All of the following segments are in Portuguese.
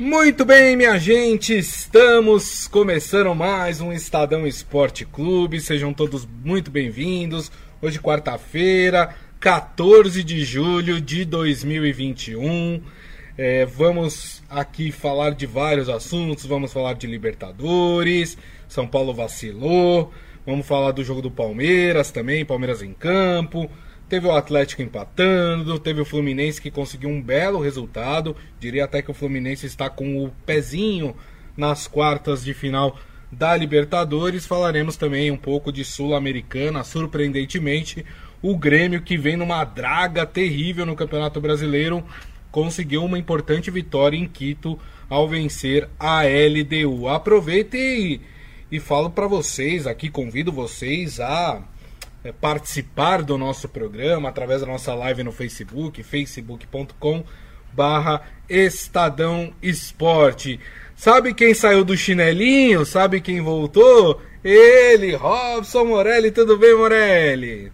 Muito bem, minha gente, estamos começando mais um Estadão Esporte Clube. Sejam todos muito bem-vindos. Hoje, quarta-feira, 14 de julho de 2021. É, vamos aqui falar de vários assuntos. Vamos falar de Libertadores. São Paulo vacilou. Vamos falar do jogo do Palmeiras também. Palmeiras em campo. Teve o Atlético empatando, teve o Fluminense que conseguiu um belo resultado. Diria até que o Fluminense está com o pezinho nas quartas de final da Libertadores. Falaremos também um pouco de Sul-Americana, surpreendentemente. O Grêmio, que vem numa draga terrível no Campeonato Brasileiro, conseguiu uma importante vitória em Quito ao vencer a LDU. Aproveite e, e falo para vocês aqui, convido vocês a é, participar do nosso programa através da nossa live no Facebook, facebook.com barra Estadão Esporte. Sabe quem saiu do chinelinho? Sabe quem voltou? Ele, Robson Morelli. Tudo bem, Morelli?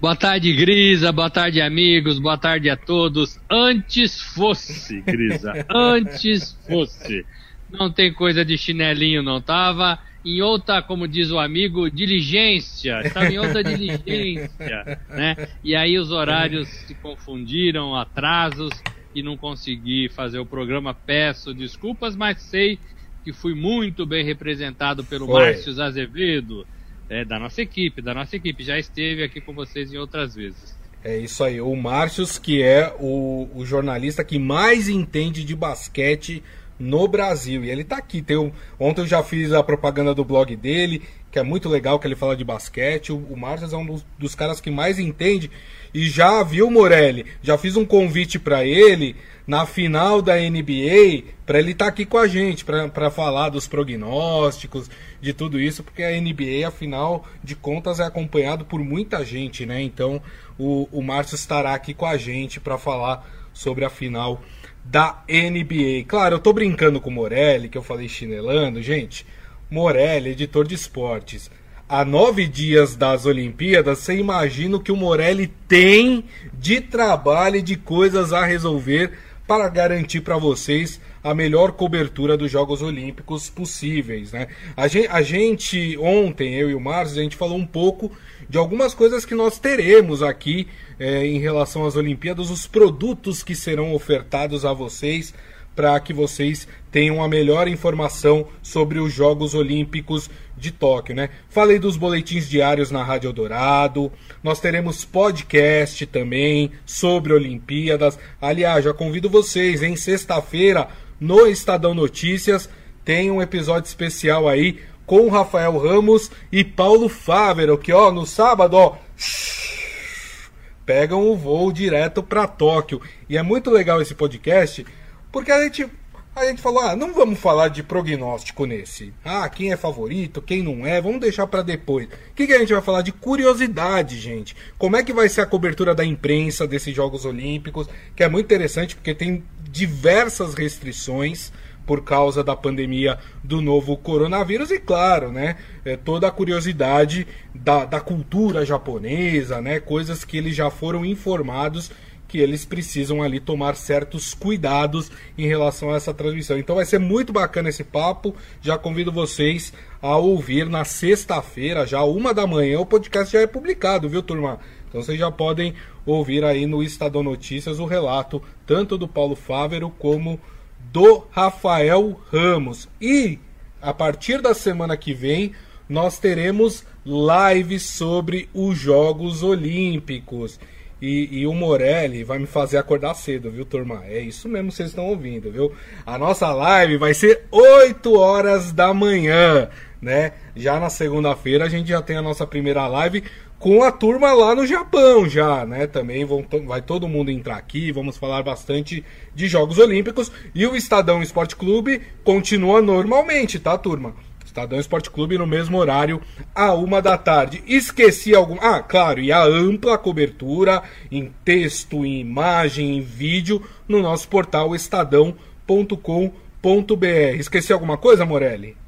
Boa tarde, Grisa. Boa tarde, amigos. Boa tarde a todos. Antes fosse, Grisa. Antes fosse. Não tem coisa de chinelinho, não tava em outra, como diz o amigo, diligência, estava em outra diligência, né? E aí os horários se confundiram, atrasos, e não consegui fazer o programa. Peço desculpas, mas sei que fui muito bem representado pelo Foi. Márcio Azevedo, é, da nossa equipe, da nossa equipe. Já esteve aqui com vocês em outras vezes. É isso aí, o Márcio, que é o, o jornalista que mais entende de basquete no Brasil. E ele tá aqui. Tem um... Ontem eu já fiz a propaganda do blog dele, que é muito legal, que ele fala de basquete. O, o Márcio é um dos, dos, caras que mais entende. E já viu, Morelli? Já fiz um convite para ele na final da NBA, para ele estar tá aqui com a gente, para falar dos prognósticos, de tudo isso, porque a NBA, afinal de contas, é acompanhado por muita gente, né? Então o, o Márcio estará aqui com a gente para falar sobre a final da NBA. Claro, eu tô brincando com o Morelli, que eu falei chinelando, gente. Morelli, editor de esportes. Há nove dias das Olimpíadas, você imagina o que o Morelli tem de trabalho e de coisas a resolver para garantir para vocês a melhor cobertura dos Jogos Olímpicos possíveis. Né? A, gente, a gente, ontem, eu e o Márcio, a gente falou um pouco de algumas coisas que nós teremos aqui é, em relação às Olimpíadas, os produtos que serão ofertados a vocês para que vocês tenham a melhor informação sobre os Jogos Olímpicos de Tóquio, né? Falei dos boletins diários na Rádio Eldorado, nós teremos podcast também sobre Olimpíadas. Aliás, já convido vocês, em sexta-feira, no Estadão Notícias, tem um episódio especial aí com Rafael Ramos e Paulo Fávero, que ó, no sábado, ó, pegam o voo direto para Tóquio. E é muito legal esse podcast, porque a gente a gente falou, ah, não vamos falar de prognóstico nesse. Ah, quem é favorito, quem não é, vamos deixar para depois. O que, que a gente vai falar de curiosidade, gente? Como é que vai ser a cobertura da imprensa desses Jogos Olímpicos? Que é muito interessante porque tem diversas restrições por causa da pandemia do novo coronavírus e claro, né, é, toda a curiosidade da, da cultura japonesa, né, coisas que eles já foram informados que eles precisam ali tomar certos cuidados em relação a essa transmissão. Então vai ser muito bacana esse papo. Já convido vocês a ouvir na sexta-feira, já uma da manhã, o podcast já é publicado, viu, turma? Então vocês já podem ouvir aí no Estadão Notícias o relato tanto do Paulo Fávero como do Rafael Ramos. E a partir da semana que vem nós teremos lives sobre os Jogos Olímpicos. E, e, o Morelli vai me fazer acordar cedo, viu, turma? É isso mesmo que vocês estão ouvindo, viu? A nossa live vai ser 8 horas da manhã, né? Já na segunda-feira a gente já tem a nossa primeira live com a turma lá no Japão já, né? Também vão, vai todo mundo entrar aqui, vamos falar bastante de Jogos Olímpicos e o Estadão Esporte Clube continua normalmente, tá, turma? Estadão Esporte Clube no mesmo horário, a uma da tarde. Esqueci algum. Ah, claro, e a ampla cobertura em texto, em imagem, em vídeo no nosso portal estadão.com.br. Esqueci alguma coisa, Morelli?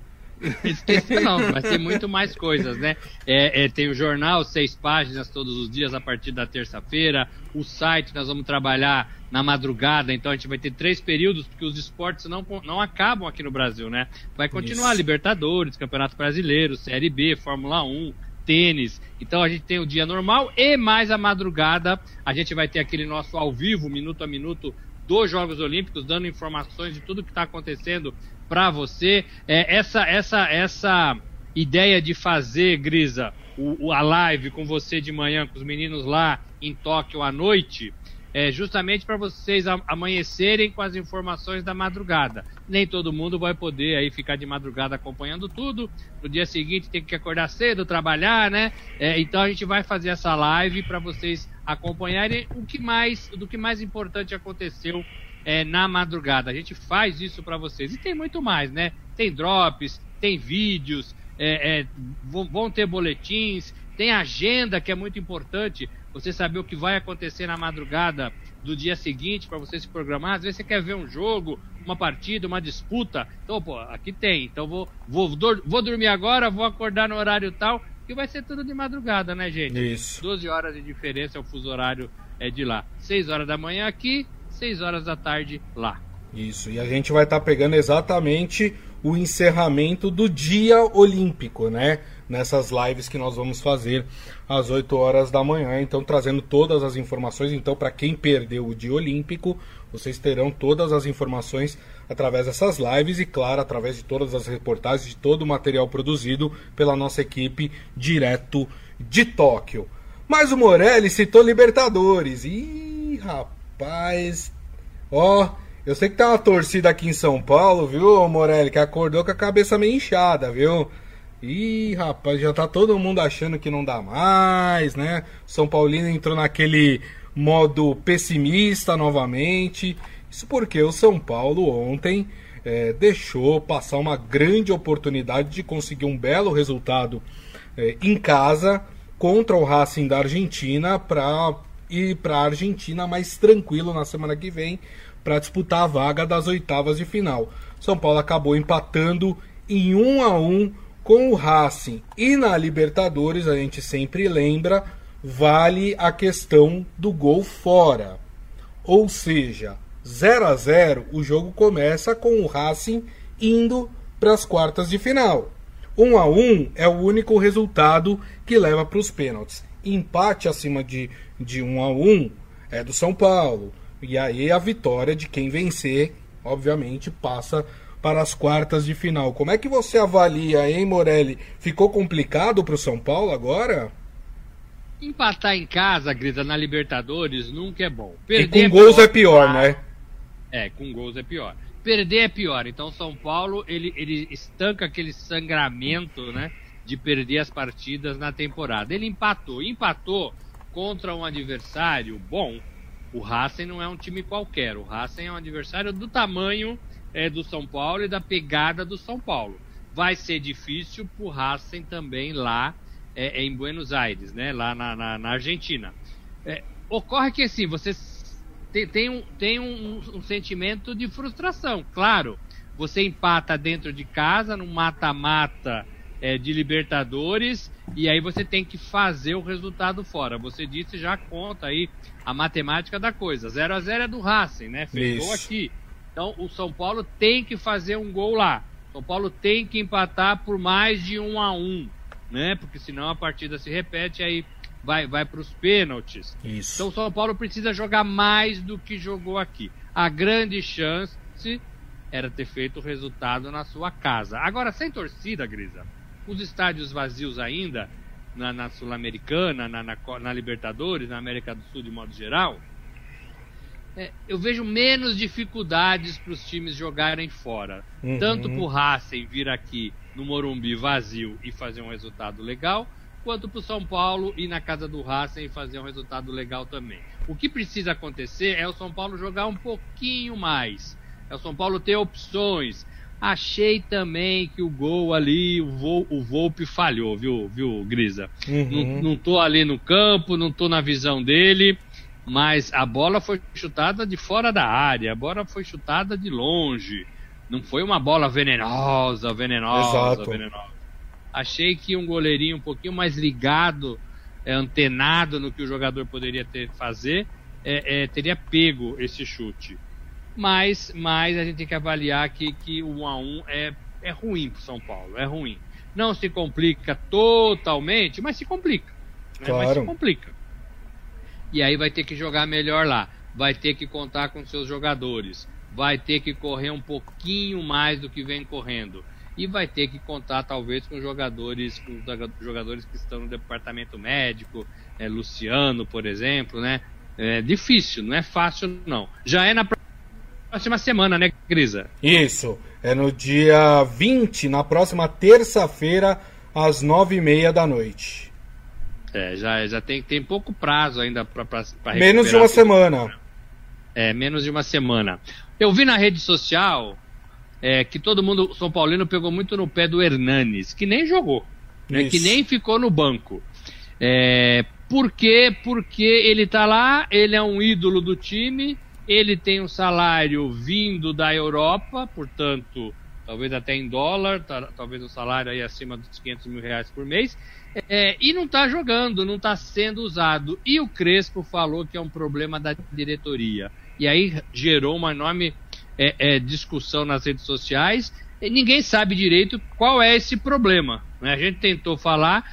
Esqueça não, vai ter muito mais coisas, né? É, é, tem o jornal, seis páginas todos os dias a partir da terça-feira. O site nós vamos trabalhar na madrugada, então a gente vai ter três períodos, porque os esportes não, não acabam aqui no Brasil, né? Vai continuar Isso. Libertadores, Campeonato Brasileiro, Série B, Fórmula 1, tênis. Então a gente tem o dia normal e mais a madrugada. A gente vai ter aquele nosso ao vivo, minuto a minuto, dos Jogos Olímpicos, dando informações de tudo que está acontecendo para você. É, essa, essa, essa ideia de fazer, Grisa, o, a live com você de manhã, com os meninos lá em Tóquio à noite, é justamente para vocês amanhecerem com as informações da madrugada. Nem todo mundo vai poder aí ficar de madrugada acompanhando tudo. No dia seguinte tem que acordar cedo, trabalhar, né? É, então a gente vai fazer essa live para vocês acompanharem o que mais, do que mais importante aconteceu é, na madrugada. A gente faz isso para vocês. E tem muito mais, né? Tem drops, tem vídeos, é, é, vão ter boletins, tem agenda que é muito importante você saber o que vai acontecer na madrugada do dia seguinte para você se programar. Às vezes você quer ver um jogo, uma partida, uma disputa. Então, pô, aqui tem. Então vou, vou, vou dormir agora, vou acordar no horário tal, que vai ser tudo de madrugada, né, gente? Isso. 12 horas de diferença é o fuso horário é de lá. 6 horas da manhã aqui, 6 horas da tarde lá. Isso, e a gente vai estar tá pegando exatamente o encerramento do dia olímpico, né? Nessas lives que nós vamos fazer às 8 horas da manhã. Então, trazendo todas as informações. Então, para quem perdeu o dia olímpico, vocês terão todas as informações através dessas lives e, claro, através de todas as reportagens, de todo o material produzido pela nossa equipe direto de Tóquio. Mas o Morelli citou Libertadores. Ih, rapaz. Ó, eu sei que tá uma torcida aqui em São Paulo, viu, Morelli, que acordou com a cabeça meio inchada, viu? Ih, rapaz, já tá todo mundo achando que não dá mais, né? São Paulino entrou naquele modo pessimista novamente. Isso porque o São Paulo ontem é, deixou passar uma grande oportunidade de conseguir um belo resultado é, em casa contra o Racing da Argentina para ir para a Argentina mais tranquilo na semana que vem para disputar a vaga das oitavas de final. São Paulo acabou empatando em 1 a 1 com o Racing. E na Libertadores, a gente sempre lembra, vale a questão do gol fora. Ou seja, 0 a 0 o jogo começa com o Racing indo para as quartas de final. 1 a 1 é o único resultado que leva para os pênaltis. Empate acima de, de 1 a 1 é do São Paulo. E aí a vitória de quem vencer, obviamente, passa para as quartas de final. Como é que você avalia, hein, Morelli? Ficou complicado para o São Paulo agora? Empatar em casa, Grita, na Libertadores nunca é bom. Perder e com é gols pior, é pior, né? É, com gols é pior. Perder é pior. Então São Paulo ele, ele estanca aquele sangramento, né? De perder as partidas na temporada. Ele empatou, empatou contra um adversário bom, o Racing não é um time qualquer. O Racing é um adversário do tamanho é, do São Paulo e da pegada do São Paulo. Vai ser difícil pro Racing também lá é, é em Buenos Aires, né? Lá na, na, na Argentina. É, ocorre que assim, você tem, tem, um, tem um, um sentimento de frustração, claro. Você empata dentro de casa, no mata-mata é, de Libertadores, e aí você tem que fazer o resultado fora. Você disse já conta aí a matemática da coisa. 0 a 0 é do Racing, né? Fez aqui. Então o São Paulo tem que fazer um gol lá. São Paulo tem que empatar por mais de um a um, né? Porque senão a partida se repete aí vai vai para os pênaltis. Isso. Então o São Paulo precisa jogar mais do que jogou aqui. A grande chance era ter feito o resultado na sua casa. Agora sem torcida, Grisa. Os estádios vazios ainda na, na Sul-Americana, na, na, na, Libertadores, na América do Sul de modo geral, é, eu vejo menos dificuldades para os times jogarem fora. Uhum. Tanto para o Racing vir aqui no Morumbi vazio e fazer um resultado legal, quanto para o São Paulo ir na casa do Racing e fazer um resultado legal também. O que precisa acontecer é o São Paulo jogar um pouquinho mais. É o São Paulo ter opções, Achei também que o gol ali, o, Vol, o Volpe falhou, viu, viu Grisa? Uhum. Não, não tô ali no campo, não tô na visão dele, mas a bola foi chutada de fora da área, a bola foi chutada de longe. Não foi uma bola venenosa, venenosa, Exato. venenosa. Achei que um goleirinho um pouquinho mais ligado, é, antenado no que o jogador poderia ter fazer, é, é, teria pego esse chute. Mas, mas a gente tem que avaliar que, que o 1 a 1 é, é ruim para São Paulo, é ruim. Não se complica totalmente, mas se complica. Né? Claro. Mas se complica. E aí vai ter que jogar melhor lá. Vai ter que contar com seus jogadores. Vai ter que correr um pouquinho mais do que vem correndo. E vai ter que contar talvez com jogadores, com jogadores que estão no departamento médico, é, Luciano, por exemplo, né? É difícil, não é fácil não. Já é na próxima semana, né, Grisa? Isso. É no dia 20, na próxima terça-feira, às nove e meia da noite. É, já, já tem, tem pouco prazo ainda para Menos de uma semana. É, menos de uma semana. Eu vi na rede social é, que todo mundo, São Paulino, pegou muito no pé do Hernanes, que nem jogou, né, que nem ficou no banco. É, por quê? Porque ele tá lá, ele é um ídolo do time, ele tem um salário vindo da Europa, portanto, talvez até em dólar, tá, talvez um salário aí acima dos 500 mil reais por mês, é, e não está jogando, não está sendo usado. E o Crespo falou que é um problema da diretoria. E aí gerou uma enorme é, é, discussão nas redes sociais. E ninguém sabe direito qual é esse problema. Né? A gente tentou falar,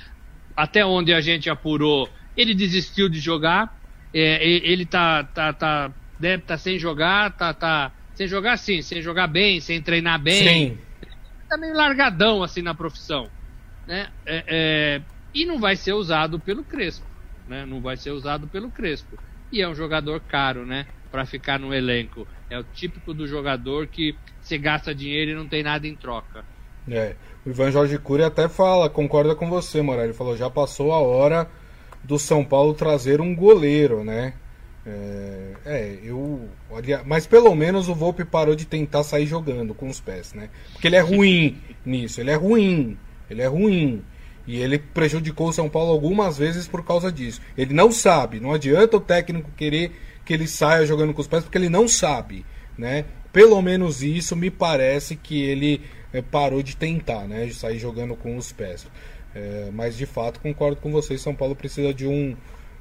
até onde a gente apurou, ele desistiu de jogar. É, ele tá, tá, tá deve estar tá sem jogar, tá, tá sem jogar sim, sem jogar bem, sem treinar bem. Sim. Tá meio largadão assim na profissão, né? É, é, e não vai ser usado pelo Crespo, né? Não vai ser usado pelo Crespo. E é um jogador caro, né? Para ficar no elenco. É o típico do jogador que você gasta dinheiro e não tem nada em troca. É. O Ivan Jorge Cury até fala, concorda com você, Morelli. Ele falou, já passou a hora do São Paulo trazer um goleiro, né? É, é, eu. Mas pelo menos o Volpe parou de tentar sair jogando com os pés, né? Porque ele é ruim nisso, ele é ruim, ele é ruim. E ele prejudicou o São Paulo algumas vezes por causa disso. Ele não sabe, não adianta o técnico querer que ele saia jogando com os pés, porque ele não sabe, né? Pelo menos isso me parece que ele é, parou de tentar, né? De sair jogando com os pés. É, mas de fato concordo com vocês, São Paulo precisa de um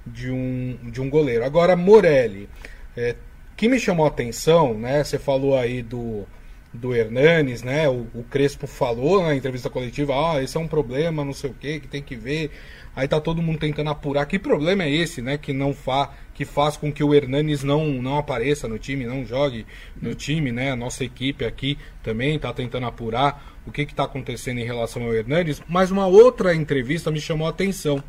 de um, de um goleiro. Agora, Morelli, é, que me chamou a atenção, né? Você falou aí do, do Hernanes, né? O, o, Crespo falou na entrevista coletiva, ah, esse é um problema, não sei o que, que tem que ver. Aí tá todo mundo tentando apurar. Que problema é esse, né? Que não fa, que faz com que o Hernanes não, não apareça no time, não jogue no time, né? A nossa equipe aqui também tá tentando apurar o que está acontecendo em relação ao Hernanes. Mas uma outra entrevista me chamou a atenção,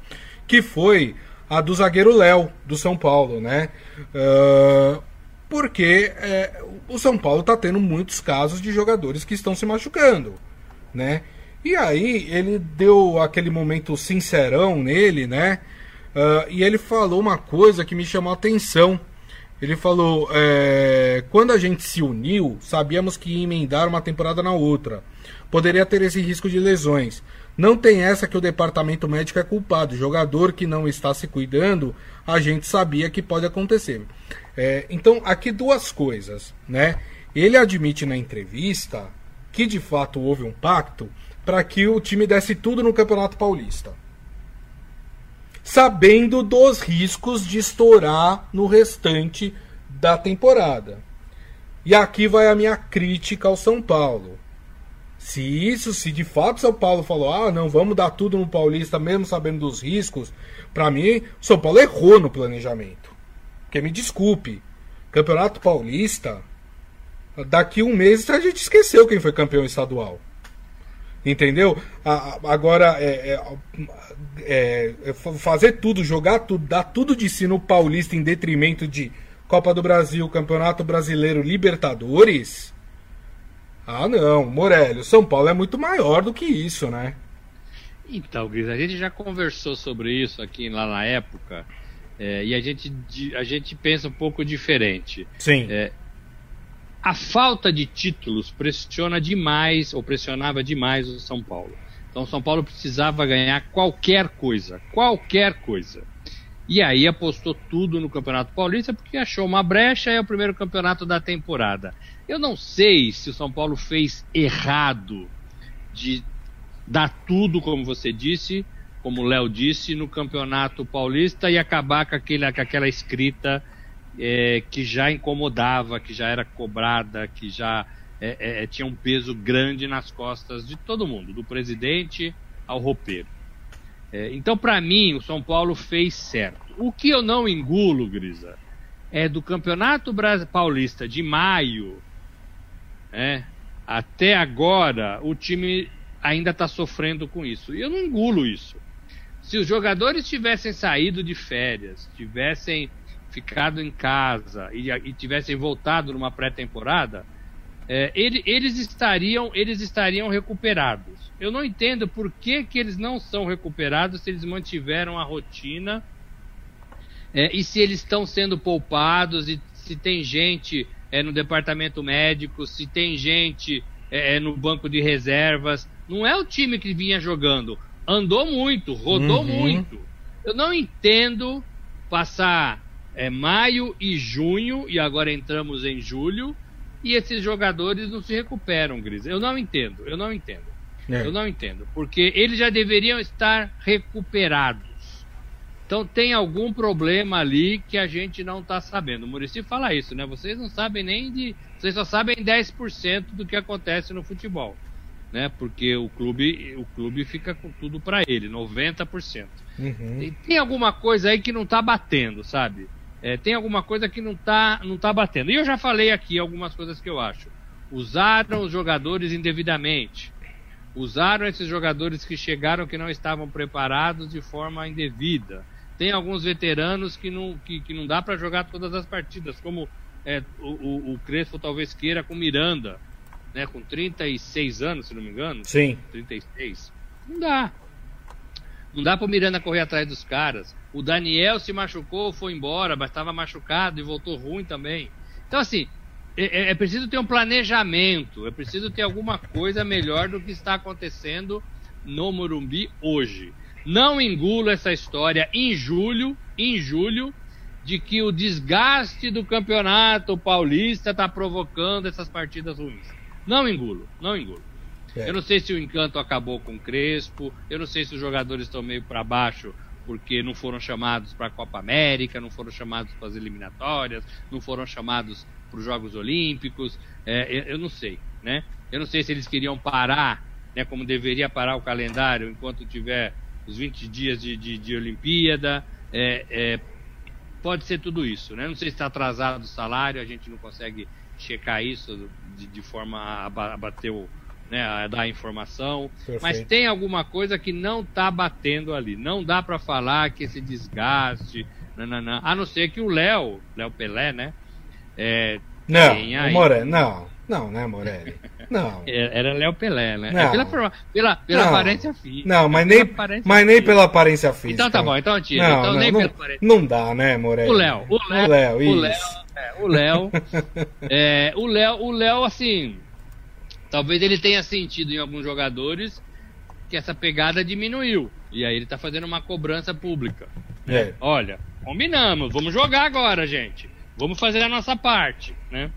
que foi a do zagueiro Léo, do São Paulo, né? Uh, porque é, o São Paulo está tendo muitos casos de jogadores que estão se machucando, né? E aí ele deu aquele momento sincerão nele, né? Uh, e ele falou uma coisa que me chamou a atenção. Ele falou: é, quando a gente se uniu, sabíamos que ia emendar uma temporada na outra. Poderia ter esse risco de lesões. Não tem essa que o departamento médico é culpado. Jogador que não está se cuidando, a gente sabia que pode acontecer. É, então, aqui duas coisas, né? Ele admite na entrevista que de fato houve um pacto para que o time desse tudo no Campeonato Paulista. Sabendo dos riscos de estourar no restante da temporada. E aqui vai a minha crítica ao São Paulo. Se isso, se de fato São Paulo falou, ah, não, vamos dar tudo no Paulista, mesmo sabendo dos riscos, para mim, São Paulo errou no planejamento. Porque me desculpe, Campeonato Paulista, daqui um mês a gente esqueceu quem foi campeão estadual. Entendeu? Agora, é, é, é, fazer tudo, jogar tudo, dar tudo de si no Paulista em detrimento de Copa do Brasil, Campeonato Brasileiro, Libertadores ah, não, Morelli, São Paulo é muito maior do que isso, né? Então, Gris, a gente já conversou sobre isso aqui lá na época é, e a gente, a gente pensa um pouco diferente. Sim. É, a falta de títulos pressiona demais, ou pressionava demais o São Paulo. Então, o São Paulo precisava ganhar qualquer coisa, qualquer coisa. E aí apostou tudo no Campeonato Paulista porque achou uma brecha, é o primeiro campeonato da temporada. Eu não sei se o São Paulo fez errado de dar tudo, como você disse, como o Léo disse, no Campeonato Paulista e acabar com, aquele, com aquela escrita é, que já incomodava, que já era cobrada, que já é, é, é, tinha um peso grande nas costas de todo mundo, do presidente ao roupeiro. É, então, para mim, o São Paulo fez certo. O que eu não engulo, Grisa, é do Campeonato Paulista de maio é, até agora, o time ainda está sofrendo com isso. E eu não engulo isso. Se os jogadores tivessem saído de férias, tivessem ficado em casa e, e tivessem voltado numa pré-temporada, é, ele, eles estariam eles estariam recuperados. Eu não entendo por que, que eles não são recuperados se eles mantiveram a rotina é, e se eles estão sendo poupados e se tem gente é, no departamento médico, se tem gente é, é, no banco de reservas. Não é o time que vinha jogando. Andou muito, rodou uhum. muito. Eu não entendo passar é, maio e junho, e agora entramos em julho, e esses jogadores não se recuperam, Gris. Eu não entendo, eu não entendo. É. Eu não entendo. Porque eles já deveriam estar recuperados. Então tem algum problema ali que a gente não está sabendo. O Murici fala isso, né? Vocês não sabem nem de. Vocês só sabem 10% do que acontece no futebol. Né? Porque o clube, o clube fica com tudo para ele, 90%. Uhum. E tem alguma coisa aí que não está batendo, sabe? É, tem alguma coisa que não está não tá batendo. E eu já falei aqui algumas coisas que eu acho. Usaram os jogadores indevidamente. Usaram esses jogadores que chegaram que não estavam preparados de forma indevida tem alguns veteranos que não, que, que não dá para jogar todas as partidas, como é, o, o, Crespo talvez queira com Miranda, né, com 36 anos, se não me engano. Sim. 36. Não dá. Não dá para o Miranda correr atrás dos caras. O Daniel se machucou, foi embora, mas estava machucado e voltou ruim também. Então, assim, é, é, é, preciso ter um planejamento, é preciso ter alguma coisa melhor do que está acontecendo no Morumbi hoje. Não engulo essa história em julho, em julho, de que o desgaste do campeonato paulista está provocando essas partidas ruins. Não engulo, não engulo. É. Eu não sei se o encanto acabou com o Crespo, eu não sei se os jogadores estão meio para baixo porque não foram chamados para a Copa América, não foram chamados para as eliminatórias, não foram chamados para os Jogos Olímpicos, é, eu não sei, né? Eu não sei se eles queriam parar, né, como deveria parar o calendário enquanto tiver os 20 dias de, de, de Olimpíada. É, é, pode ser tudo isso, né? Não sei se está atrasado o salário, a gente não consegue checar isso de, de forma a, bater o. Né, a dar informação, Perfeito. mas tem alguma coisa que não está batendo ali. Não dá para falar que esse desgaste, nananã, a não ser que o Léo, Léo Pelé, né? É, não, Moré, não, não, né, Morelli? Não. É, era Léo Pelé, né? É pela, pela, pela não. aparência física. Não, mas nem, mas nem pela aparência física. Então tá bom, então tira. Não, então não, nem não, pela aparência. Não dá, né, Morelli? O Léo, o Léo, o Léo, o Léo, é, o Léo, é, o Léo, o Léo, assim, talvez ele tenha sentido em alguns jogadores que essa pegada diminuiu. E aí ele tá fazendo uma cobrança pública. Né? É. Olha, combinamos, vamos jogar agora, gente. Vamos fazer a nossa parte, né?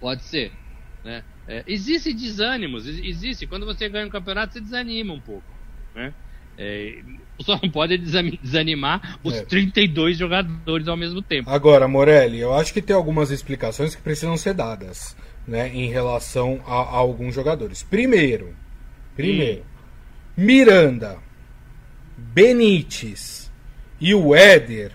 Pode ser, né? É, existe desânimos, existe. Quando você ganha um campeonato, você desanima um pouco, né? É, só não pode desanimar os é. 32 jogadores ao mesmo tempo. Agora, Morelli, eu acho que tem algumas explicações que precisam ser dadas, né, em relação a, a alguns jogadores. Primeiro, primeiro, hum. Miranda, Benítez e o Éder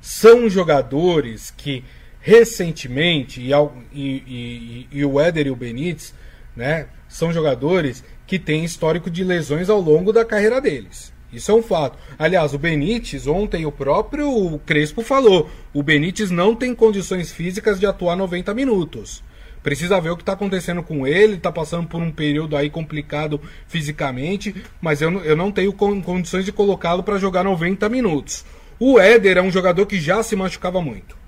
são jogadores que recentemente, e, e, e, e o Éder e o Benítez, né, são jogadores que têm histórico de lesões ao longo da carreira deles. Isso é um fato. Aliás, o Benítez, ontem o próprio Crespo falou: o Benítez não tem condições físicas de atuar 90 minutos. Precisa ver o que está acontecendo com ele, está passando por um período aí complicado fisicamente, mas eu, eu não tenho condições de colocá-lo para jogar 90 minutos. O Éder é um jogador que já se machucava muito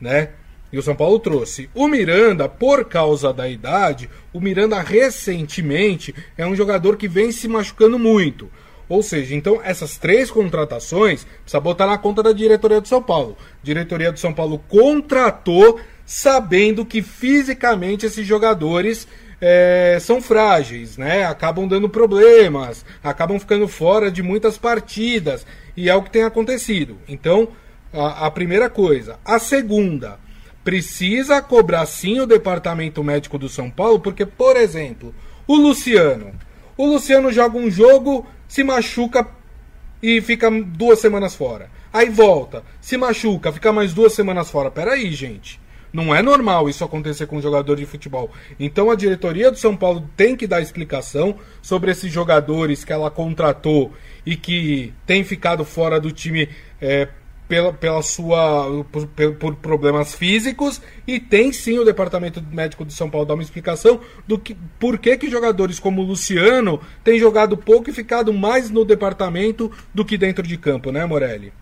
né? E o São Paulo trouxe. O Miranda, por causa da idade, o Miranda recentemente é um jogador que vem se machucando muito. Ou seja, então essas três contratações precisa botar na conta da diretoria do São Paulo. A diretoria do São Paulo contratou sabendo que fisicamente esses jogadores é, são frágeis, né? Acabam dando problemas, acabam ficando fora de muitas partidas e é o que tem acontecido. Então, a, a primeira coisa. A segunda, precisa cobrar sim o departamento médico do São Paulo, porque, por exemplo, o Luciano. O Luciano joga um jogo, se machuca e fica duas semanas fora. Aí volta, se machuca, fica mais duas semanas fora. Peraí, gente. Não é normal isso acontecer com um jogador de futebol. Então a diretoria do São Paulo tem que dar explicação sobre esses jogadores que ela contratou e que tem ficado fora do time é, pela, pela sua por, por, problemas físicos e tem sim o departamento médico de São Paulo dar uma explicação do que por que, que jogadores como o Luciano têm jogado pouco e ficado mais no departamento do que dentro de campo, né, Morelli?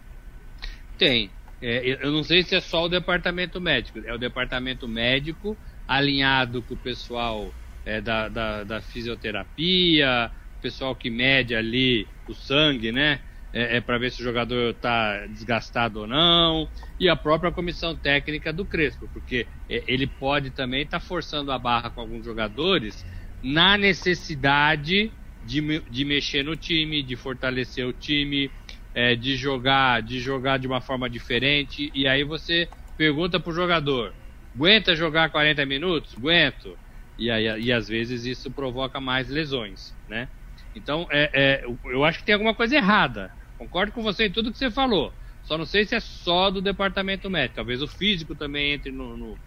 Tem. É, eu não sei se é só o departamento médico, é o departamento médico alinhado com o pessoal é, da, da, da fisioterapia, pessoal que mede ali o sangue, né? É, é para ver se o jogador está desgastado ou não, e a própria comissão técnica do Crespo, porque é, ele pode também estar tá forçando a barra com alguns jogadores na necessidade de, de mexer no time, de fortalecer o time, é, de jogar, de jogar de uma forma diferente, e aí você pergunta pro jogador, aguenta jogar 40 minutos? Aguento. E, aí, e às vezes isso provoca mais lesões, né? Então, é, é, eu acho que tem alguma coisa errada Concordo com você em tudo que você falou. Só não sei se é só do departamento médico. Talvez o físico também entre no, no,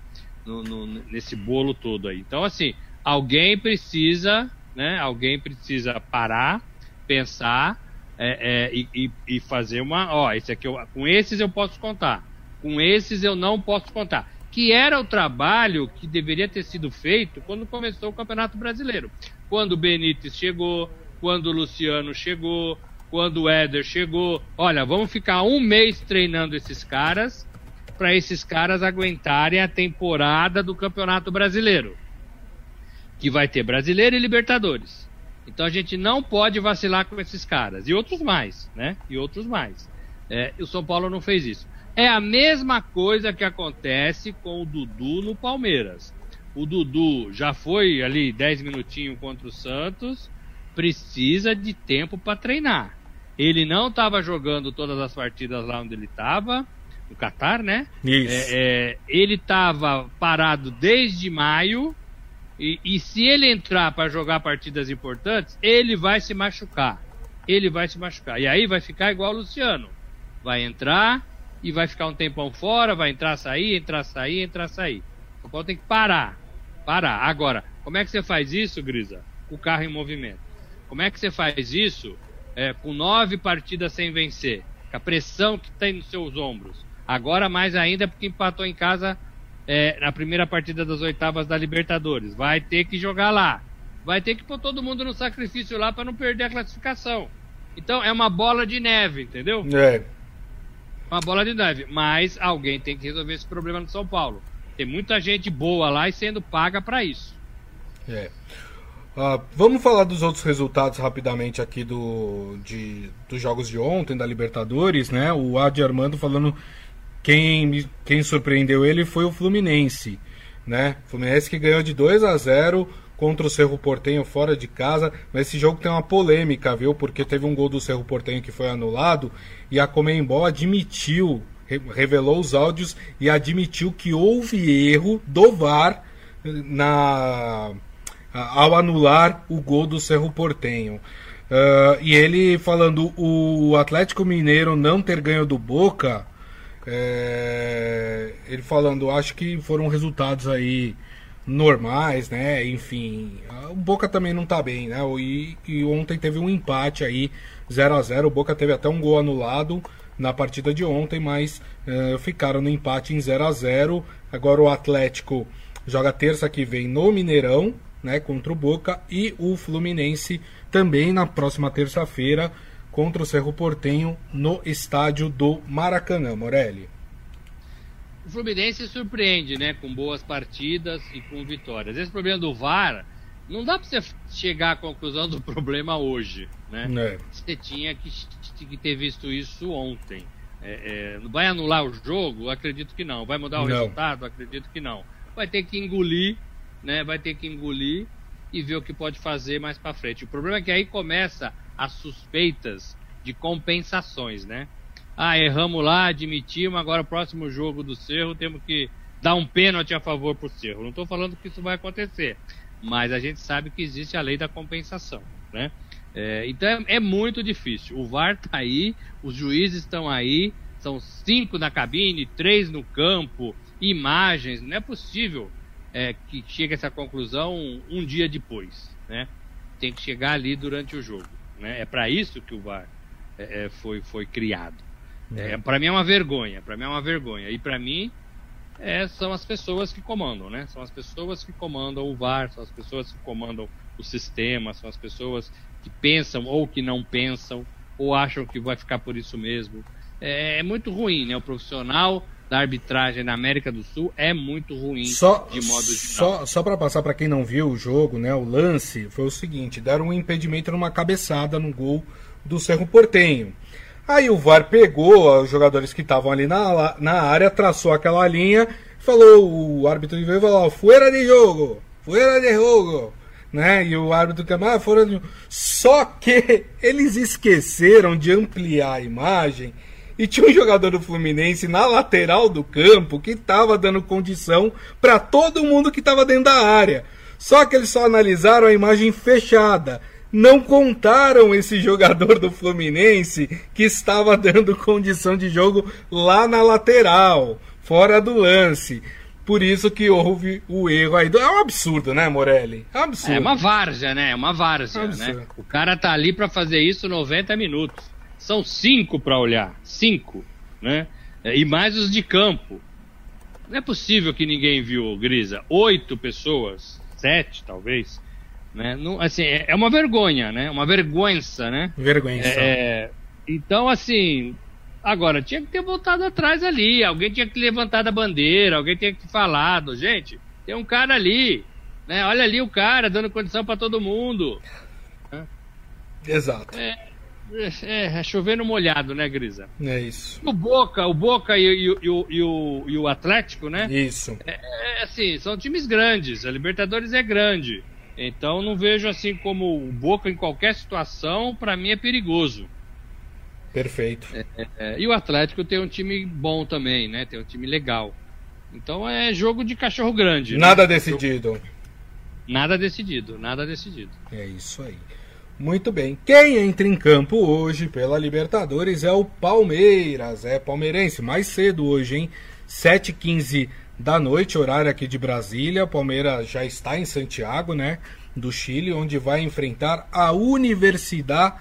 no, no nesse bolo todo aí. Então, assim, alguém precisa, né? Alguém precisa parar, pensar é, é, e, e, fazer uma. Ó, esse aqui eu, com esses eu posso contar. Com esses eu não posso contar. Que era o trabalho que deveria ter sido feito quando começou o Campeonato Brasileiro. Quando o Benítez chegou, quando o Luciano chegou, quando o Éder chegou, olha, vamos ficar um mês treinando esses caras para esses caras aguentarem a temporada do Campeonato Brasileiro, que vai ter Brasileiro e Libertadores. Então a gente não pode vacilar com esses caras e outros mais, né? E outros mais. É, o São Paulo não fez isso. É a mesma coisa que acontece com o Dudu no Palmeiras. O Dudu já foi ali 10 minutinhos contra o Santos, precisa de tempo para treinar. Ele não estava jogando todas as partidas lá onde ele estava, no Catar, né? Isso. É, é, ele estava parado desde maio. E, e se ele entrar para jogar partidas importantes, ele vai se machucar. Ele vai se machucar. E aí vai ficar igual o Luciano. Vai entrar e vai ficar um tempão fora, vai entrar, sair, entrar, sair, entrar, sair. O Paulo tem que parar. Parar. Agora, como é que você faz isso, Grisa? Com o carro em movimento. Como é que você faz isso é, com nove partidas sem vencer, com a pressão que tem nos seus ombros. Agora mais ainda porque empatou em casa é, na primeira partida das oitavas da Libertadores. Vai ter que jogar lá. Vai ter que pôr todo mundo no sacrifício lá para não perder a classificação. Então é uma bola de neve, entendeu? É. Uma bola de neve. Mas alguém tem que resolver esse problema no São Paulo. Tem muita gente boa lá e sendo paga para isso. É. Uh, vamos falar dos outros resultados rapidamente aqui do, de, dos jogos de ontem, da Libertadores, né? O Adi Armando falando quem, quem surpreendeu ele foi o Fluminense, né? Fluminense que ganhou de 2 a 0 contra o Cerro Portenho fora de casa, mas esse jogo tem uma polêmica, viu? Porque teve um gol do Cerro Portenho que foi anulado e a Comembol admitiu, revelou os áudios e admitiu que houve erro do VAR na ao anular o gol do Cerro Portenho. Uh, e ele falando o Atlético Mineiro não ter ganho do Boca, é, ele falando, acho que foram resultados aí normais, né? Enfim, o Boca também não tá bem, né? E, e ontem teve um empate aí, 0 a 0 O Boca teve até um gol anulado na partida de ontem, mas uh, ficaram no empate em 0 a 0 Agora o Atlético joga terça que vem no Mineirão, né, contra o Boca e o Fluminense também na próxima terça-feira contra o Cerro Portenho no estádio do Maracanã, Morelli. O Fluminense surpreende, né, com boas partidas e com vitórias. Esse problema do VAR, não dá para você chegar à conclusão do problema hoje, né? É. Você tinha que, que ter visto isso ontem. é, é, vai anular o jogo? Acredito que não. Vai mudar o não. resultado? Acredito que não. Vai ter que engolir, né? Vai ter que engolir e ver o que pode fazer mais para frente. O problema é que aí começa as suspeitas de compensações, né? Ah, erramos lá, admitimos, agora o próximo jogo do Cerro temos que dar um pênalti a favor pro Cerro. Não estou falando que isso vai acontecer, mas a gente sabe que existe a lei da compensação, né? É, então é, é, muito difícil. O VAR tá aí, os juízes estão aí, são cinco na cabine, três no campo, imagens. Não é possível é, que chegue a essa conclusão um, dia depois, né? Tem que chegar ali durante o jogo. Né? É para isso que o VAR é, é foi, foi criado. É, para mim é uma vergonha. Para mim é uma vergonha. E para mim é, são as pessoas que comandam, né? São as pessoas que comandam o VAR, são as pessoas que comandam o sistema, são as pessoas que pensam ou que não pensam, ou acham que vai ficar por isso mesmo. É, é muito ruim, né? O profissional da arbitragem na América do Sul é muito ruim só, de modo geral. Só, só para passar para quem não viu o jogo, né? O lance foi o seguinte: deram um impedimento numa cabeçada no gol do Cerro Portenho. Aí o VAR pegou os jogadores que estavam ali na, na área, traçou aquela linha, falou, o árbitro veio e falou, fuera de jogo, fuera de jogo né? E o árbitro que ah, foram só que eles esqueceram de ampliar a imagem e tinha um jogador do Fluminense na lateral do campo que estava dando condição para todo mundo que estava dentro da área. Só que eles só analisaram a imagem fechada. Não contaram esse jogador do Fluminense que estava dando condição de jogo lá na lateral, fora do lance. Por isso que houve o erro aí. É um absurdo, né, Morelli? É um absurdo. É uma várzea, né? É uma várzea, é né? O cara tá ali para fazer isso 90 minutos. São cinco para olhar. Cinco, né? E mais os de campo. Não é possível que ninguém viu, Grisa. Oito pessoas, sete talvez, né? Não, assim, é, é uma vergonha, né? Uma vergonha, né? Vergonha. É, é, então, assim, Agora, tinha que ter voltado atrás ali, alguém tinha que levantar a bandeira, alguém tinha que falar, gente, tem um cara ali, né? Olha ali o cara dando condição para todo mundo. Exato. É, é, é, chover no molhado, né, Grisa? É isso. O Boca, o Boca e, e, e, e o, e o Atlético, né? Isso. É, é, assim, são times grandes, a Libertadores é grande. Então não vejo assim como o Boca em qualquer situação, para mim é perigoso. Perfeito. É, é, é, e o Atlético tem um time bom também, né? Tem um time legal. Então é jogo de cachorro grande. Né? Nada né? decidido. Nada decidido, nada decidido. É isso aí. Muito bem. Quem entra em campo hoje pela Libertadores é o Palmeiras. É palmeirense. Mais cedo hoje, hein? 7h15 da noite, horário aqui de Brasília. O Palmeiras já está em Santiago, né? Do Chile, onde vai enfrentar a Universidade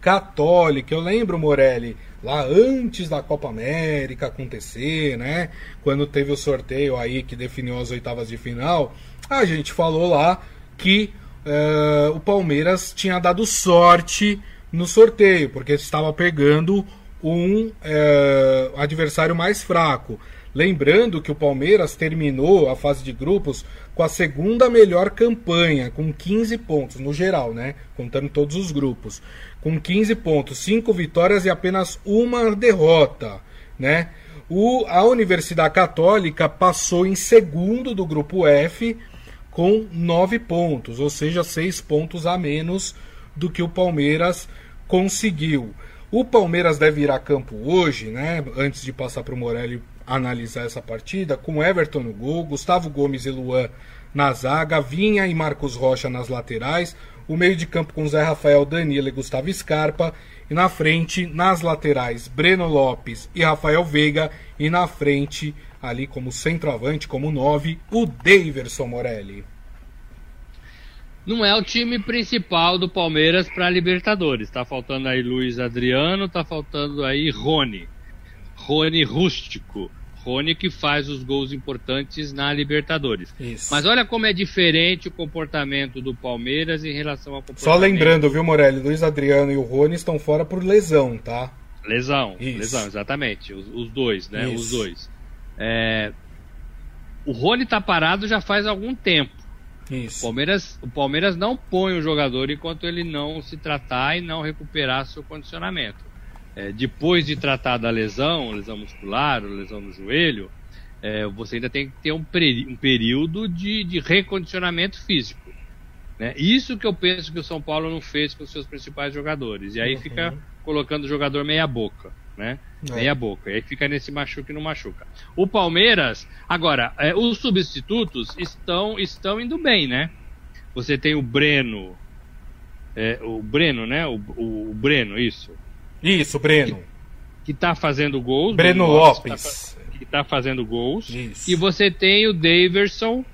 Católica. Eu lembro, Morelli, lá antes da Copa América acontecer, né? Quando teve o sorteio aí que definiu as oitavas de final, a gente falou lá que uh, o Palmeiras tinha dado sorte no sorteio, porque estava pegando um uh, adversário mais fraco. Lembrando que o Palmeiras terminou a fase de grupos com a segunda melhor campanha, com 15 pontos no geral, né? Contando todos os grupos com 15 pontos, 5 vitórias e apenas uma derrota, né? O, a Universidade Católica passou em segundo do grupo F com 9 pontos, ou seja, 6 pontos a menos do que o Palmeiras conseguiu. O Palmeiras deve ir a campo hoje, né? Antes de passar para o Morelli analisar essa partida, com Everton no gol, Gustavo Gomes e Luan na zaga, Vinha e Marcos Rocha nas laterais, o meio de campo com Zé Rafael, Danilo e Gustavo Scarpa, e na frente, nas laterais, Breno Lopes e Rafael Veiga, e na frente, ali como centroavante, como nove, o Daverson Morelli. Não é o time principal do Palmeiras para Libertadores. Tá faltando aí Luiz Adriano, tá faltando aí Rony. Rony rústico. Rony que faz os gols importantes na Libertadores. Isso. Mas olha como é diferente o comportamento do Palmeiras em relação ao comportamento. Só lembrando, viu, Morelli? Luiz Adriano e o Rony estão fora por lesão, tá? Lesão, Isso. lesão, exatamente. Os, os dois, né? Isso. Os dois. É... O Rony tá parado já faz algum tempo. Isso. O Palmeiras, o Palmeiras não põe o jogador enquanto ele não se tratar e não recuperar seu condicionamento. é, depois de tratar da lesão, lesão muscular, lesão no joelho, é, você ainda tem que ter um, um período de, de recondicionamento físico. Né? Isso que eu penso que o São Paulo não fez com os seus principais jogadores. E aí uhum. fica colocando o jogador meia boca. Né? É. Meia boca. E aí fica nesse machuca e não machuca. O Palmeiras, agora, é, os substitutos estão, estão indo bem, né? Você tem o Breno. É, o Breno, né? O, o, o, Breno, isso. Isso, Breno. Que, que tá fazendo gols. Breno Lopes. Tá, que tá fazendo gols. Isso. E você tem o Daverson,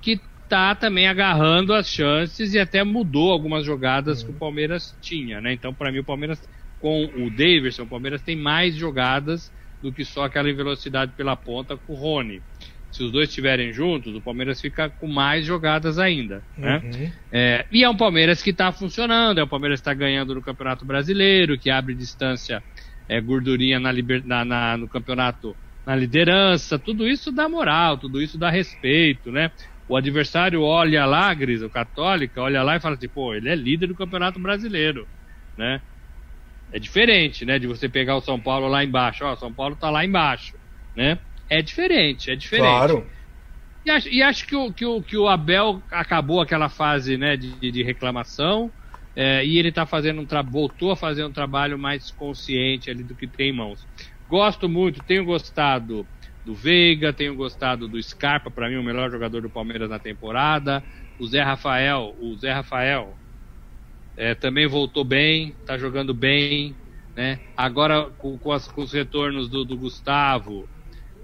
que tá também agarrando as chances e até mudou algumas jogadas uhum. que o Palmeiras tinha, né? Então, para mim, o Palmeiras com o Davidson, o Palmeiras tem mais jogadas do que só aquela velocidade pela ponta com o Rony. Se os dois estiverem juntos, o Palmeiras fica com mais jogadas ainda. Né? Uhum. É, e é um Palmeiras que está funcionando, é um Palmeiras que está ganhando no Campeonato Brasileiro, que abre distância, é, gordurinha na, liber, na, na, no campeonato, na liderança. Tudo isso dá moral, tudo isso dá respeito, né? O adversário olha lá, Gris, o Católica, olha lá e fala assim, pô, ele é líder do Campeonato Brasileiro, né? É diferente, né? De você pegar o São Paulo lá embaixo. Ó, São Paulo tá lá embaixo, né? É diferente, é diferente. Claro. E acho, e acho que, o, que, o, que o Abel acabou aquela fase né, de, de reclamação é, e ele tá fazendo um voltou a fazer um trabalho mais consciente ali do que tem em mãos. Gosto muito, tenho gostado do Veiga, tenho gostado do Scarpa, para mim o melhor jogador do Palmeiras na temporada. O Zé Rafael, o Zé Rafael, é, também voltou bem, está jogando bem, né? Agora com, com, as, com os retornos do, do Gustavo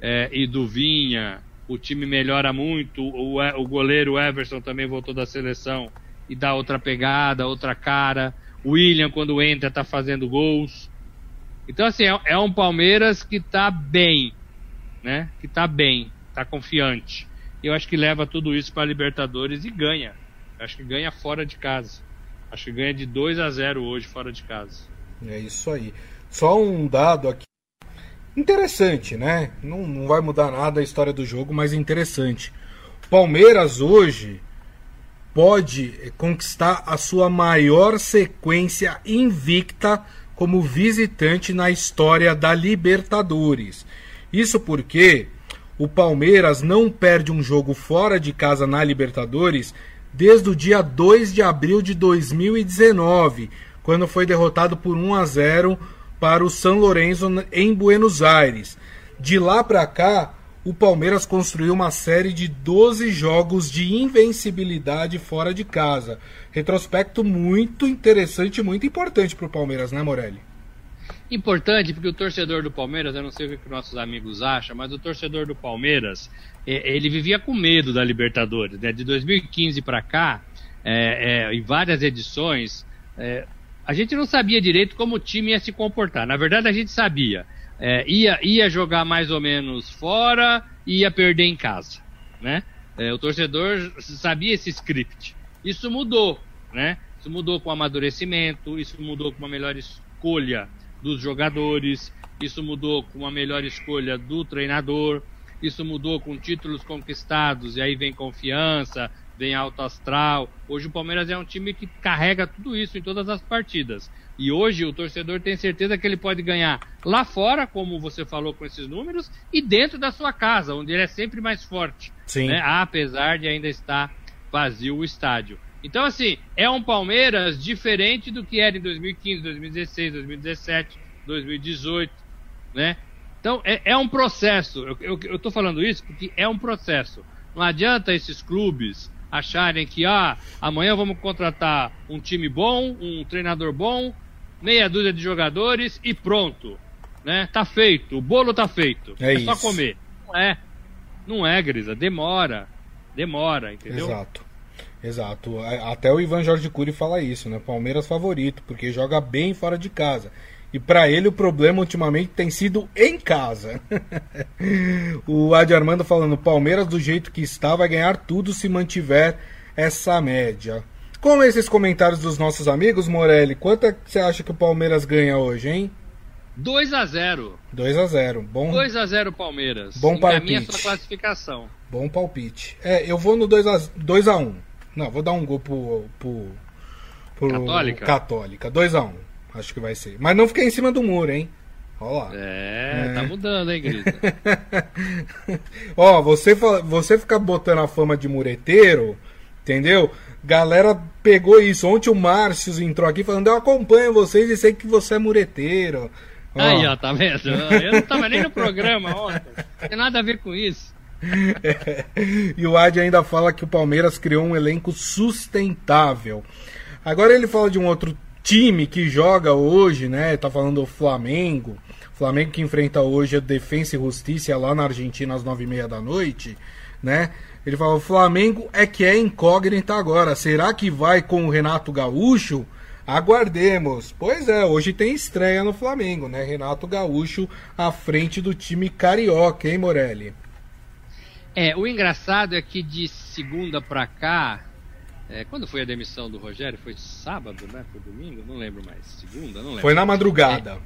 é, e do Vinha, o time melhora muito. O, o goleiro Everson também voltou da seleção e dá outra pegada, outra cara. O William, quando entra, está fazendo gols. Então, assim, é, é um Palmeiras que está bem, né? Que está bem, está confiante. Eu acho que leva tudo isso para Libertadores e ganha. Eu acho que ganha fora de casa. Acho que ganha de 2 a 0 hoje fora de casa. É isso aí. Só um dado aqui. Interessante, né? Não, não vai mudar nada a história do jogo, mas interessante. Palmeiras hoje pode conquistar a sua maior sequência invicta como visitante na história da Libertadores. Isso porque o Palmeiras não perde um jogo fora de casa na Libertadores desde o dia 2 de abril de 2019, quando foi derrotado por 1 a 0 para o São Lourenço em Buenos Aires. De lá para cá, o Palmeiras construiu uma série de 12 jogos de invencibilidade fora de casa. Retrospecto muito interessante e muito importante para o Palmeiras, né, Morelli? Importante porque o torcedor do Palmeiras, eu não sei o que nossos amigos acham, mas o torcedor do Palmeiras, é, ele vivia com medo da Libertadores. Né? De 2015 para cá, é, é, em várias edições, é, a gente não sabia direito como o time ia se comportar. Na verdade, a gente sabia. É, ia, ia jogar mais ou menos fora e ia perder em casa. Né? É, o torcedor sabia esse script. Isso mudou. Né? Isso mudou com o amadurecimento, isso mudou com uma melhor escolha dos jogadores, isso mudou com uma melhor escolha do treinador, isso mudou com títulos conquistados, e aí vem confiança, vem alto astral. Hoje o Palmeiras é um time que carrega tudo isso em todas as partidas. E hoje o torcedor tem certeza que ele pode ganhar lá fora, como você falou com esses números, e dentro da sua casa, onde ele é sempre mais forte. Sim. Né? Apesar de ainda estar vazio o estádio. Então, assim, é um Palmeiras diferente do que era em 2015, 2016, 2017, 2018, né? Então, é, é um processo. Eu, estou falando isso porque é um processo. Não adianta esses clubes acharem que, ah, amanhã vamos contratar um time bom, um treinador bom, meia dúzia de jogadores e pronto. Né? Tá feito, o bolo tá feito. É, é só comer. Não é. Não é, Grisa. Demora. Demora, entendeu? Exato. Exato. Até o Ivan Jorge Cury fala isso, né? Palmeiras favorito, porque joga bem fora de casa. E para ele o problema ultimamente tem sido em casa. o Adi Armando falando: Palmeiras do jeito que está vai ganhar tudo se mantiver essa média. Com esses comentários dos nossos amigos, Morelli, quanto é você acha que o Palmeiras ganha hoje, hein? 2 a 0 2 a 0 Bom 2 a 0 Palmeiras. Bom palpite. sua classificação. Bom palpite. É, eu vou no 2 a 2 a 1. Não, vou dar um gol pro. pro, pro Católica? Católica. 2x1. Um. acho que vai ser. Mas não fica em cima do muro, hein? Olha lá. É, é. tá mudando, hein, Grisa? Ó, você, você fica botando a fama de mureteiro, entendeu? Galera pegou isso. Ontem o Márcio entrou aqui falando: Eu acompanho vocês e sei que você é mureteiro. Ó. Aí, ó, tá vendo? Eu não tava nem no programa ontem. Não tem nada a ver com isso. E o Adi ainda fala que o Palmeiras criou um elenco sustentável. Agora ele fala de um outro time que joga hoje, né? Tá falando do Flamengo. Flamengo que enfrenta hoje a Defensa e Justiça lá na Argentina às nove e meia da noite, né? Ele fala, o Flamengo é que é incógnita agora. Será que vai com o Renato Gaúcho? Aguardemos. Pois é, hoje tem estreia no Flamengo, né? Renato Gaúcho à frente do time carioca, hein, Morelli? É, o engraçado é que de segunda pra cá, é, quando foi a demissão do Rogério? Foi sábado, né? Foi domingo? Não lembro mais. Segunda? Não lembro. Foi na madrugada.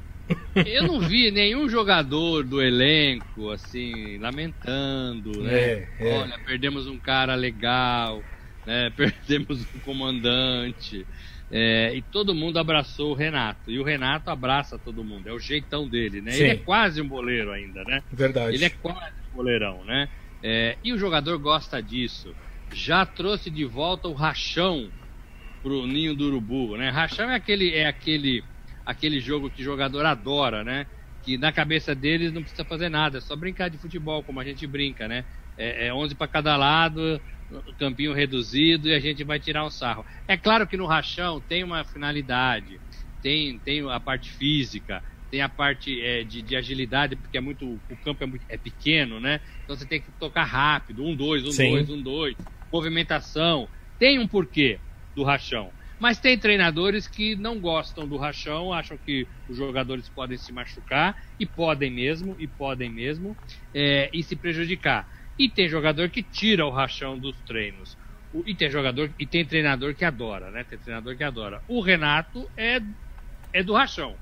É, eu não vi nenhum jogador do elenco, assim, lamentando, né? É, é. Olha, perdemos um cara legal, né? Perdemos um comandante. É, e todo mundo abraçou o Renato. E o Renato abraça todo mundo. É o jeitão dele, né? Sim. Ele é quase um boleiro ainda, né? Verdade. Ele é quase um boleirão, né? É, e o jogador gosta disso. Já trouxe de volta o rachão pro ninho do urubu, né? Rachão é aquele, é aquele, aquele jogo que o jogador adora, né? Que na cabeça deles não precisa fazer nada, é só brincar de futebol, como a gente brinca, né? É, é 11 para cada lado, campinho reduzido e a gente vai tirar um sarro. É claro que no rachão tem uma finalidade, tem, tem a parte física, tem a parte é, de, de, agilidade, porque é muito, o campo é, muito, é pequeno, né? Então você tem que tocar rápido, um, dois, um, Sim. dois, um, dois, movimentação. Tem um porquê do rachão. Mas tem treinadores que não gostam do rachão, acham que os jogadores podem se machucar, e podem mesmo, e podem mesmo, é, e se prejudicar. E tem jogador que tira o rachão dos treinos. O, e tem jogador e tem treinador que adora, né? Tem treinador que adora. O Renato é, é do rachão.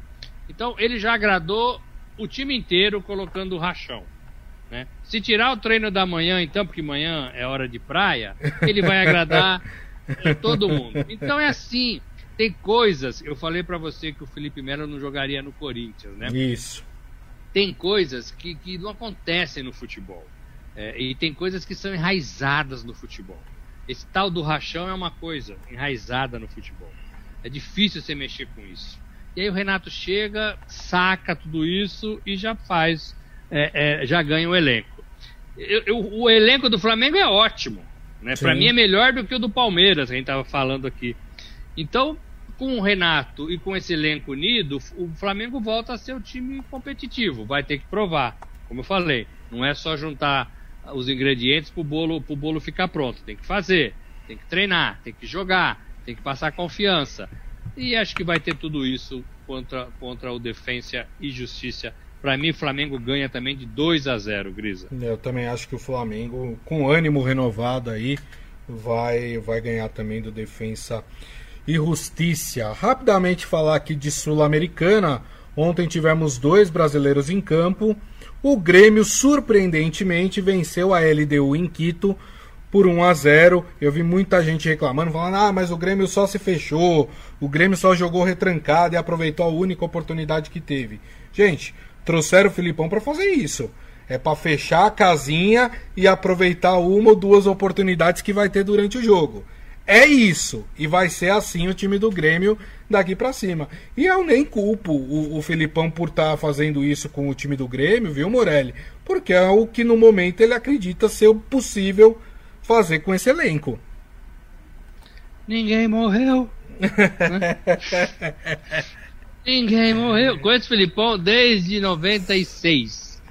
Então ele já agradou o time inteiro colocando o rachão. Né? Se tirar o treino da manhã, então, porque manhã é hora de praia, ele vai agradar todo mundo. Então é assim. Tem coisas. Eu falei para você que o Felipe Melo não jogaria no Corinthians, né? Isso. Tem coisas que, que não acontecem no futebol. É, e tem coisas que são enraizadas no futebol. Esse tal do rachão é uma coisa enraizada no futebol. É difícil você mexer com isso. E aí o Renato chega, saca tudo isso e já faz, é, é, já ganha o elenco. Eu, eu, o elenco do Flamengo é ótimo. Né? Para mim é melhor do que o do Palmeiras, a gente estava falando aqui. Então, com o Renato e com esse elenco unido, o Flamengo volta a ser o time competitivo. Vai ter que provar. Como eu falei, não é só juntar os ingredientes para o bolo, bolo ficar pronto. Tem que fazer, tem que treinar, tem que jogar, tem que passar confiança. E acho que vai ter tudo isso contra, contra o Defensa e Justiça. Para mim, o Flamengo ganha também de 2 a 0, Grisa. Eu também acho que o Flamengo, com ânimo renovado aí, vai, vai ganhar também do Defensa e Justiça. Rapidamente falar aqui de Sul-Americana. Ontem tivemos dois brasileiros em campo. O Grêmio, surpreendentemente, venceu a LDU em Quito por 1 a 0. Eu vi muita gente reclamando, falando: "Ah, mas o Grêmio só se fechou, o Grêmio só jogou retrancado e aproveitou a única oportunidade que teve". Gente, trouxeram o Filipão para fazer isso. É para fechar a casinha e aproveitar uma ou duas oportunidades que vai ter durante o jogo. É isso. E vai ser assim o time do Grêmio daqui para cima. E eu nem culpo o, o por estar tá fazendo isso com o time do Grêmio, viu, Morelli? Porque é o que no momento ele acredita ser o possível fazer com esse elenco. Ninguém morreu. Ninguém morreu. Conheço o Filipão desde 96.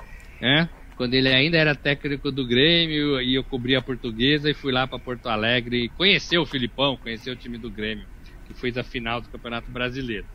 Né? Quando ele ainda era técnico do Grêmio e eu cobria a portuguesa e fui lá para Porto Alegre conhecer o Filipão, conhecer o time do Grêmio, que fez a final do Campeonato Brasileiro.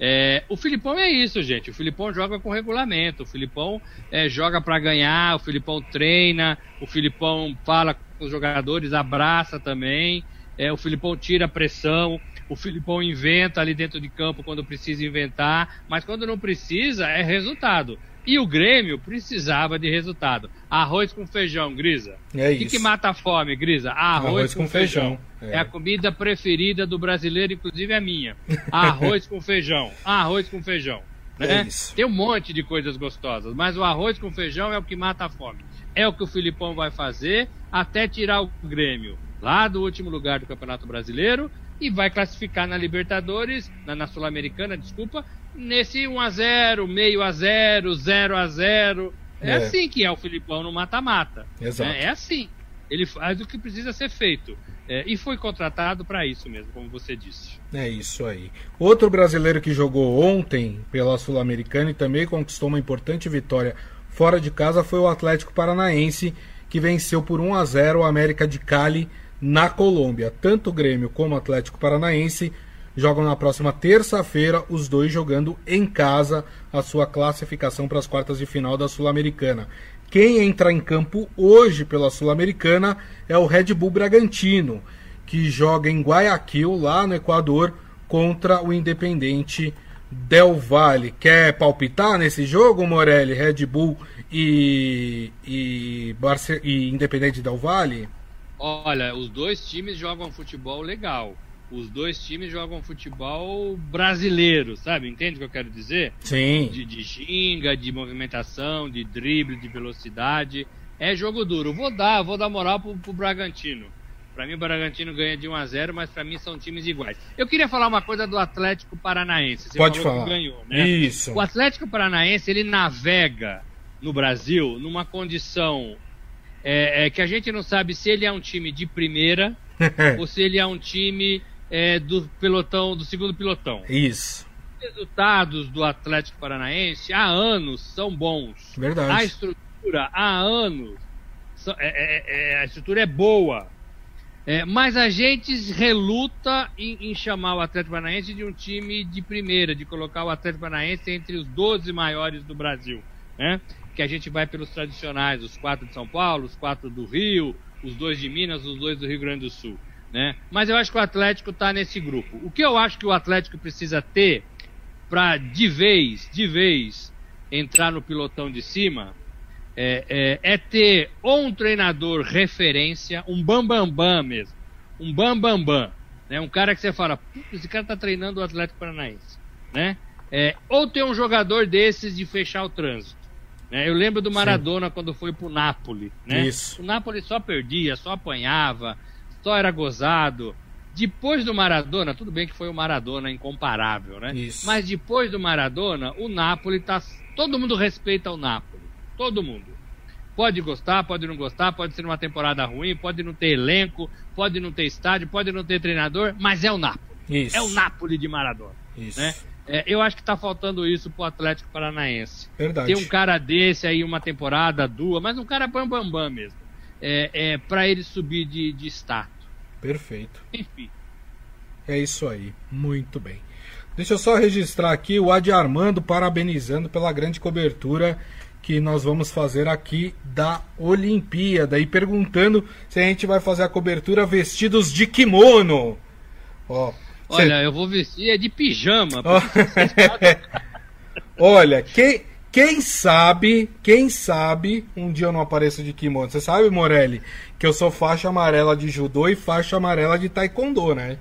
É, o Filipão é isso, gente. O Filipão joga com regulamento. O Filipão é, joga para ganhar. O Filipão treina. O Filipão fala os jogadores, abraça também. É, o Filipão tira a pressão. O Filipão inventa ali dentro de campo quando precisa inventar. Mas quando não precisa, é resultado. E o Grêmio precisava de resultado. Arroz com feijão, Grisa. É O que, que mata a fome, Grisa? Arroz, Arroz com, com feijão. feijão. É. É. a comida preferida do brasileiro, inclusive a minha. Arroz com feijão. Arroz com feijão. Né? É isso. Tem um monte de coisas gostosas, mas o arroz com feijão é o que mata a fome. É o que o Filipão vai fazer até tirar o Grêmio lá do último lugar do Campeonato Brasileiro e vai classificar na Libertadores, na, na Sul-Americana, desculpa, nesse 1x0, meio a 0, 0 a 0 É, É. assim que é o Filipão no mata-mata. Exato. É, é assim. Ele faz o que precisa ser feito. É, e foi contratado para isso mesmo, como você disse. É isso aí. Outro brasileiro que jogou ontem pela Sul-Americana e também conquistou uma importante vitória fora de casa foi o Atlético Paranaense, que venceu por 1 a 0 o América de Cali na Colômbia. Tanto o Grêmio como o Atlético Paranaense jogam na próxima terça-feira, os dois jogando em casa a sua classificação para as quartas de final da Sul-Americana. Quem entra em campo hoje pela Sul-Americana é o Red Bull Bragantino, que joga em Guayaquil, lá no Equador, contra o Independente Del Valle. Quer palpitar nesse jogo, Morelli? Red Bull e, e, Barce e Independente Del Valle? Olha, os dois times jogam futebol legal. Os dois times jogam futebol brasileiro, sabe? Entende o que eu quero dizer? Sim. De, de ginga, de movimentação, de drible, de velocidade. É jogo duro. Vou dar, vou dar moral pro, pro Bragantino. Pra mim o Bragantino ganha de 1 a 0 mas pra mim são times iguais. Eu queria falar uma coisa do Atlético Paranaense. Você Pode falou falar. que ganhou, né? Isso. O Atlético Paranaense ele navega no Brasil numa condição é, é, que a gente não sabe se ele é um time de primeira ou se ele é um time é, do pelotão, do segundo pelotão. Isso. Os resultados do Atlético Paranaense há anos são bons. A Verdade. estrutura há anos é- é- é- a estrutura é boa. É, mas a gente reluta em, em chamar o Atlético Paranaense de um time de primeira, de colocar o Atlético Paranaense entre os 12 maiores do Brasil. Né? Que a gente vai pelos tradicionais, os quatro de São Paulo, os quatro do Rio, os dois de Minas, os dois do Rio Grande do Sul. Né? Mas eu acho que o Atlético está nesse grupo. O que eu acho que o Atlético precisa ter para de vez, de vez, entrar no pilotão de cima é, é- é ter ou um treinador referência, um bambambam bam, bam mesmo, um bambambam, bam, bam, né? um cara que você fala, "Putz, esse cara tá treinando o Atlético Paranaense, né? É, ou ter um jogador desses de fechar o trânsito. né? Eu lembro do Maradona quando foi pro Napoli, né? Isso. O Napoli só perdia, só apanhava, só era gozado. Depois do Maradona, tudo bem que foi o Maradona incomparável, né? Isso. Mas depois do Maradona, o Napoli tá. Todo mundo respeita o Napoli. Todo mundo. Pode gostar, pode não gostar, pode ser uma temporada ruim, pode não ter elenco, pode não ter estádio, pode não ter treinador, mas é o Napoli. Isso. É o Napoli de Maradona. Isso. né? É, eu acho que tá faltando isso pro Atlético Paranaense. Verdade. Ter um cara desse aí, uma temporada, duas, mas um cara bambambam bam, bam mesmo. É, é, para ele subir de, de status. Perfeito. Enfim. É isso aí. Muito bem. Deixa eu só registrar aqui o Adi Armando parabenizando pela grande cobertura que nós vamos fazer aqui da Olimpíada e perguntando se a gente vai fazer a cobertura vestidos de kimono. Ó, cê- Olha, eu vou vestir é de pijama. Ó. Olha, quem, quem sabe, quem sabe, um dia eu não apareço de kimono. Você sabe, Morelli, que eu sou faixa amarela de judô e faixa amarela de taekwondo, né?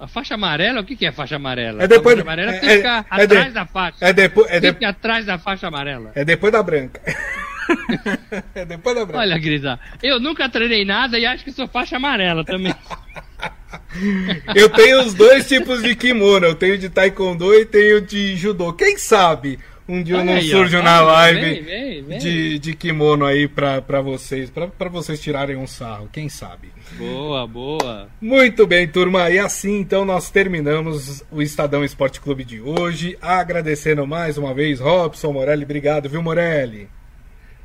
A faixa amarela, o que, que é faixa amarela? É depois- a faixa amarela é- tem que ficar é- é atrás de- da faixa. É depois, é, de- atrás da faixa amarela. é depois da branca. é depois da branca. Olha, Grisa, eu nunca treinei nada e acho que sou faixa amarela também. Eu tenho os dois tipos de kimono. Eu tenho de taekwondo e tenho de judô. Quem sabe um dia eu não aí, ó. surjo na Olha, live vem, vem, vem. De, de kimono aí pra, pra vocês, pra, pra vocês tirarem um sarro. Quem sabe? Boa, boa. Muito bem, turma. E assim então nós terminamos o Estadão Esporte Clube de hoje. Agradecendo mais uma vez, Robson Morelli. Obrigado, viu, Morelli?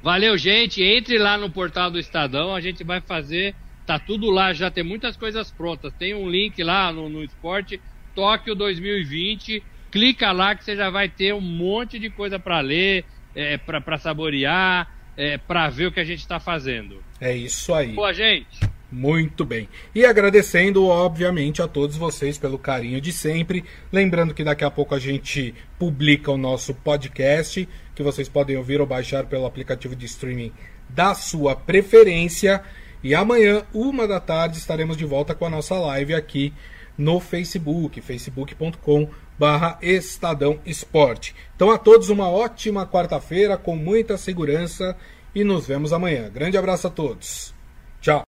Valeu, gente. Entre lá no portal do Estadão, a gente vai fazer. Tá tudo lá, já tem muitas coisas prontas. Tem um link lá no, no esporte Tóquio 2020. Clica lá que você já vai ter um monte de coisa para ler, é, para saborear, é, para ver o que a gente está fazendo. É isso aí. Boa, gente. Muito bem. E agradecendo, obviamente, a todos vocês pelo carinho de sempre. Lembrando que daqui a pouco a gente publica o nosso podcast, que vocês podem ouvir ou baixar pelo aplicativo de streaming da sua preferência. E amanhã, uma da tarde, estaremos de volta com a nossa live aqui no Facebook, facebook.com barra Estadão Esporte. Então a todos uma ótima quarta-feira, com muita segurança e nos vemos amanhã. Grande abraço a todos. Tchau.